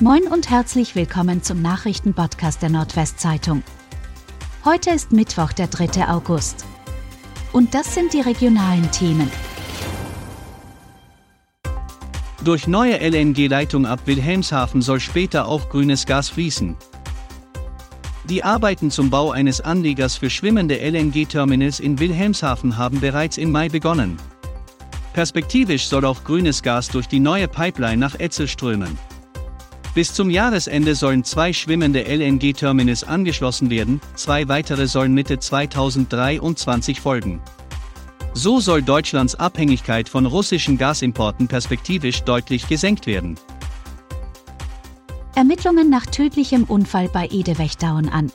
Moin und herzlich willkommen zum Nachrichtenpodcast der Nordwestzeitung. Heute ist Mittwoch, der 3. August. Und das sind die regionalen Themen. Durch neue LNG-Leitung ab Wilhelmshaven soll später auch grünes Gas fließen. Die Arbeiten zum Bau eines Anlegers für schwimmende LNG-Terminals in Wilhelmshaven haben bereits im Mai begonnen. Perspektivisch soll auch grünes Gas durch die neue Pipeline nach Etzel strömen. Bis zum Jahresende sollen zwei schwimmende LNG-Terminals angeschlossen werden, zwei weitere sollen Mitte 2023 folgen. So soll Deutschlands Abhängigkeit von russischen Gasimporten perspektivisch deutlich gesenkt werden. Ermittlungen nach tödlichem Unfall bei Edewechdauen an.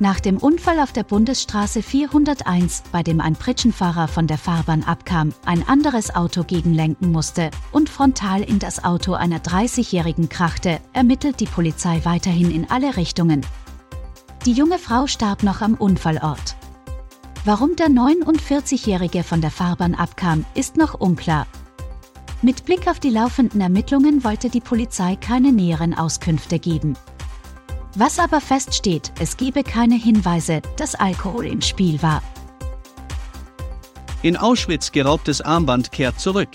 Nach dem Unfall auf der Bundesstraße 401, bei dem ein Pritschenfahrer von der Fahrbahn abkam, ein anderes Auto gegenlenken musste und frontal in das Auto einer 30-Jährigen krachte, ermittelt die Polizei weiterhin in alle Richtungen. Die junge Frau starb noch am Unfallort. Warum der 49-Jährige von der Fahrbahn abkam, ist noch unklar. Mit Blick auf die laufenden Ermittlungen wollte die Polizei keine näheren Auskünfte geben. Was aber feststeht, es gebe keine Hinweise, dass Alkohol im Spiel war. In Auschwitz geraubtes Armband kehrt zurück.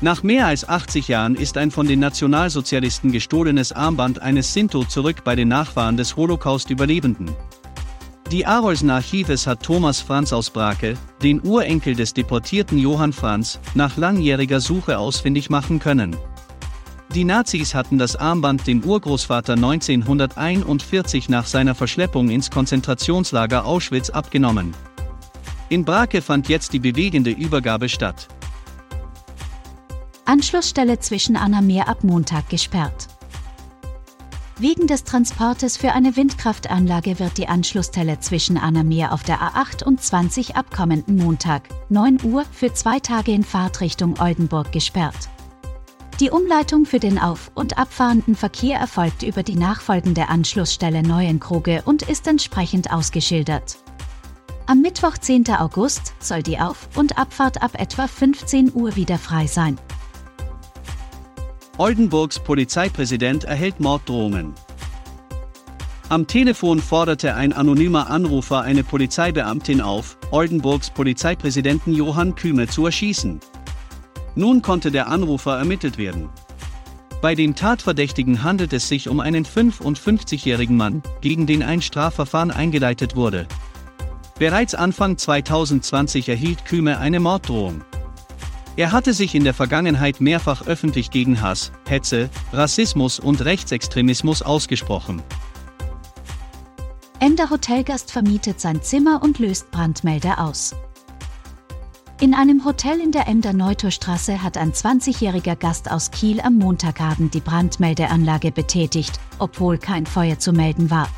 Nach mehr als 80 Jahren ist ein von den Nationalsozialisten gestohlenes Armband eines Sinto zurück bei den Nachfahren des Holocaust-Überlebenden. Die Arolsen Archives hat Thomas Franz aus Brake, den Urenkel des deportierten Johann Franz, nach langjähriger Suche ausfindig machen können. Die Nazis hatten das Armband dem Urgroßvater 1941 nach seiner Verschleppung ins Konzentrationslager Auschwitz abgenommen. In Brake fand jetzt die bewegende Übergabe statt. Anschlussstelle zwischen Annameer ab Montag gesperrt. Wegen des Transportes für eine Windkraftanlage wird die Anschlussstelle zwischen Annameer auf der A28 ab kommenden Montag, 9 Uhr, für zwei Tage in Fahrtrichtung Oldenburg gesperrt. Die Umleitung für den auf- und abfahrenden Verkehr erfolgt über die nachfolgende Anschlussstelle Neuenkroge und ist entsprechend ausgeschildert. Am Mittwoch, 10. August, soll die Auf- und Abfahrt ab etwa 15 Uhr wieder frei sein. Oldenburgs Polizeipräsident erhält Morddrohungen. Am Telefon forderte ein anonymer Anrufer eine Polizeibeamtin auf, Oldenburgs Polizeipräsidenten Johann Kühme zu erschießen. Nun konnte der Anrufer ermittelt werden. Bei dem Tatverdächtigen handelt es sich um einen 55-jährigen Mann, gegen den ein Strafverfahren eingeleitet wurde. Bereits Anfang 2020 erhielt Küme eine Morddrohung. Er hatte sich in der Vergangenheit mehrfach öffentlich gegen Hass, Hetze, Rassismus und Rechtsextremismus ausgesprochen. Ender Hotelgast vermietet sein Zimmer und löst Brandmelder aus. In einem Hotel in der Emder Neutorstraße hat ein 20-jähriger Gast aus Kiel am Montagabend die Brandmeldeanlage betätigt, obwohl kein Feuer zu melden war.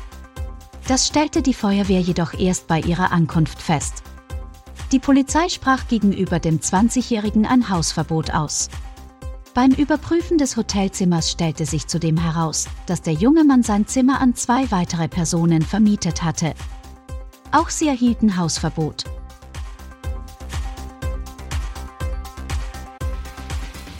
Das stellte die Feuerwehr jedoch erst bei ihrer Ankunft fest. Die Polizei sprach gegenüber dem 20-jährigen ein Hausverbot aus. Beim Überprüfen des Hotelzimmers stellte sich zudem heraus, dass der junge Mann sein Zimmer an zwei weitere Personen vermietet hatte. Auch sie erhielten Hausverbot.